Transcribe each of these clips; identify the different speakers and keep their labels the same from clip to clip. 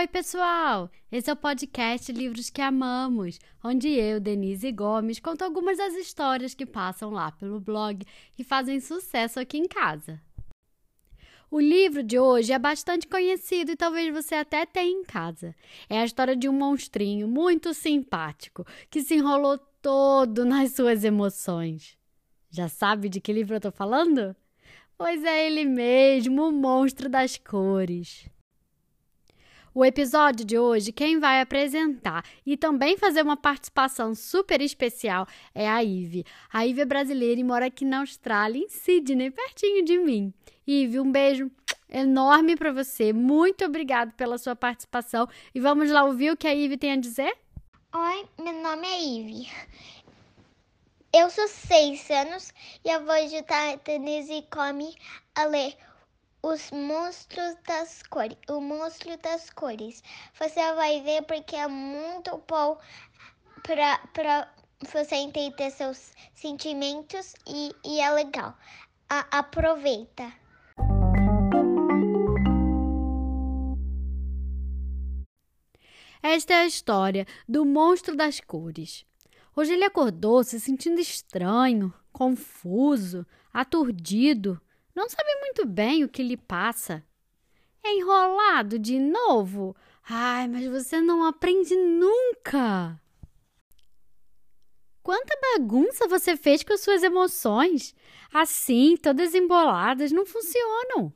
Speaker 1: Oi, pessoal! Esse é o podcast Livros que Amamos, onde eu, Denise Gomes, conto algumas das histórias que passam lá pelo blog e fazem sucesso aqui em casa. O livro de hoje é bastante conhecido e talvez você até tenha em casa. É a história de um monstrinho muito simpático que se enrolou todo nas suas emoções. Já sabe de que livro eu tô falando? Pois é ele mesmo, o monstro das cores. O episódio de hoje, quem vai apresentar e também fazer uma participação super especial é a Ive. A Ive é brasileira e mora aqui na Austrália, em Sydney, pertinho de mim. Ive, um beijo enorme para você. Muito obrigada pela sua participação. E vamos lá ouvir o que a Ive tem a dizer?
Speaker 2: Oi, meu nome é Ive. Eu sou seis anos e eu vou ajudar a Denise Come a ler os monstros das cores, o monstro das cores. Você vai ver porque é muito bom para você entender seus sentimentos e, e é legal. A, aproveita.
Speaker 1: Esta é a história do monstro das cores. Hoje ele acordou se sentindo estranho, confuso, aturdido não sabe muito bem o que lhe passa. É enrolado de novo? Ai, mas você não aprende nunca! Quanta bagunça você fez com as suas emoções! Assim, todas emboladas, não funcionam.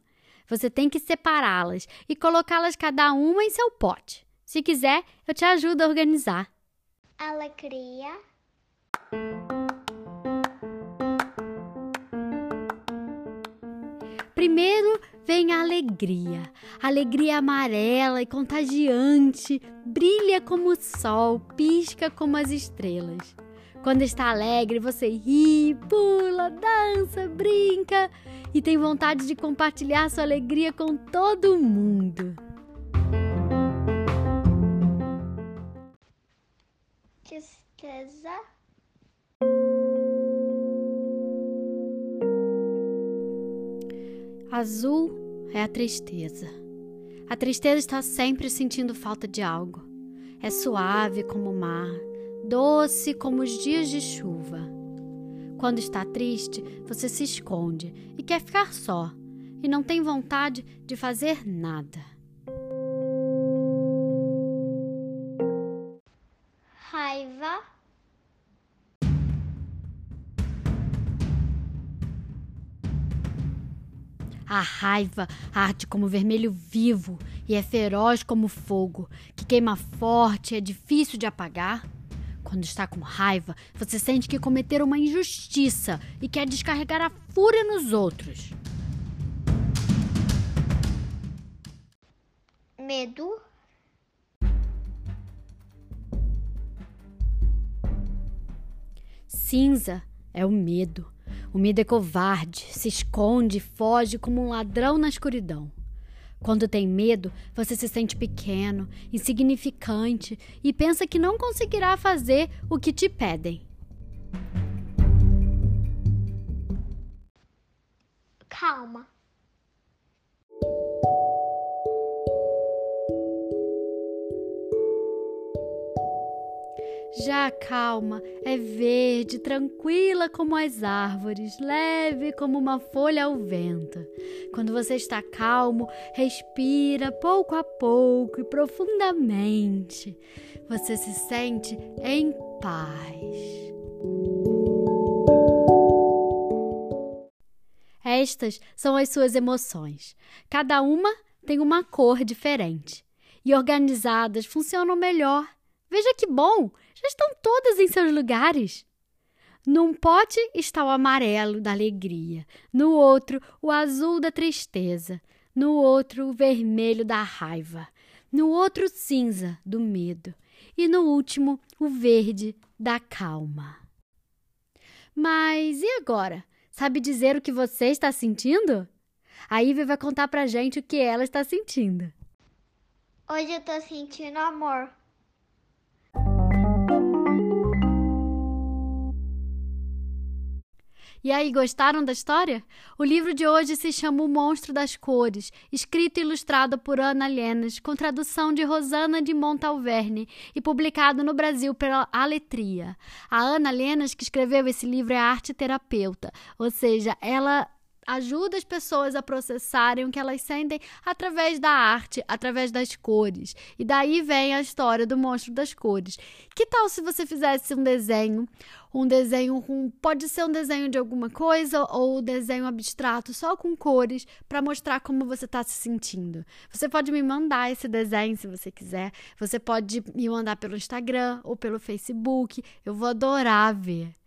Speaker 1: Você tem que separá-las e colocá-las cada uma em seu pote. Se quiser, eu te ajudo a organizar.
Speaker 2: Alegria.
Speaker 1: Primeiro vem a alegria. Alegria amarela e contagiante, brilha como o sol, pisca como as estrelas. Quando está alegre, você ri, pula, dança, brinca e tem vontade de compartilhar sua alegria com todo mundo.
Speaker 2: Tristeza.
Speaker 1: Azul é a tristeza. A tristeza está sempre sentindo falta de algo. É suave como o mar, doce como os dias de chuva. Quando está triste, você se esconde e quer ficar só, e não tem vontade de fazer nada. A raiva arde como vermelho vivo e é feroz como fogo, que queima forte e é difícil de apagar. Quando está com raiva, você sente que cometeram uma injustiça e quer descarregar a fúria nos outros.
Speaker 2: Medo.
Speaker 1: Cinza é o medo. O medo é covarde, se esconde foge como um ladrão na escuridão. Quando tem medo, você se sente pequeno, insignificante e pensa que não conseguirá fazer o que te pedem.
Speaker 2: Calma.
Speaker 1: Já calma é verde, tranquila como as árvores, leve como uma folha ao vento. Quando você está calmo, respira pouco a pouco e profundamente. Você se sente em paz. Estas são as suas emoções. Cada uma tem uma cor diferente. E organizadas funcionam melhor. Veja que bom! já estão todas em seus lugares. Num pote está o amarelo da alegria, no outro o azul da tristeza, no outro o vermelho da raiva, no outro cinza do medo e no último o verde da calma. Mas e agora? Sabe dizer o que você está sentindo? A Ivy vai contar pra gente o que ela está sentindo.
Speaker 2: Hoje eu tô sentindo amor.
Speaker 1: E aí, gostaram da história? O livro de hoje se chama O Monstro das Cores, escrito e ilustrado por Ana Lenas, com tradução de Rosana de Montalverne e publicado no Brasil pela Aletria. A Ana Lenas, que escreveu esse livro, é arte terapeuta, ou seja, ela ajuda as pessoas a processarem o que elas sentem através da arte, através das cores. E daí vem a história do monstro das cores. Que tal se você fizesse um desenho, um desenho com pode ser um desenho de alguma coisa ou um desenho abstrato só com cores para mostrar como você está se sentindo. Você pode me mandar esse desenho se você quiser. Você pode me mandar pelo Instagram ou pelo Facebook. Eu vou adorar ver.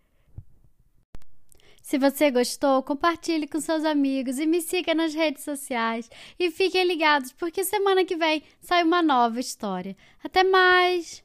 Speaker 1: Se você gostou, compartilhe com seus amigos e me siga nas redes sociais. E fiquem ligados, porque semana que vem sai uma nova história. Até mais!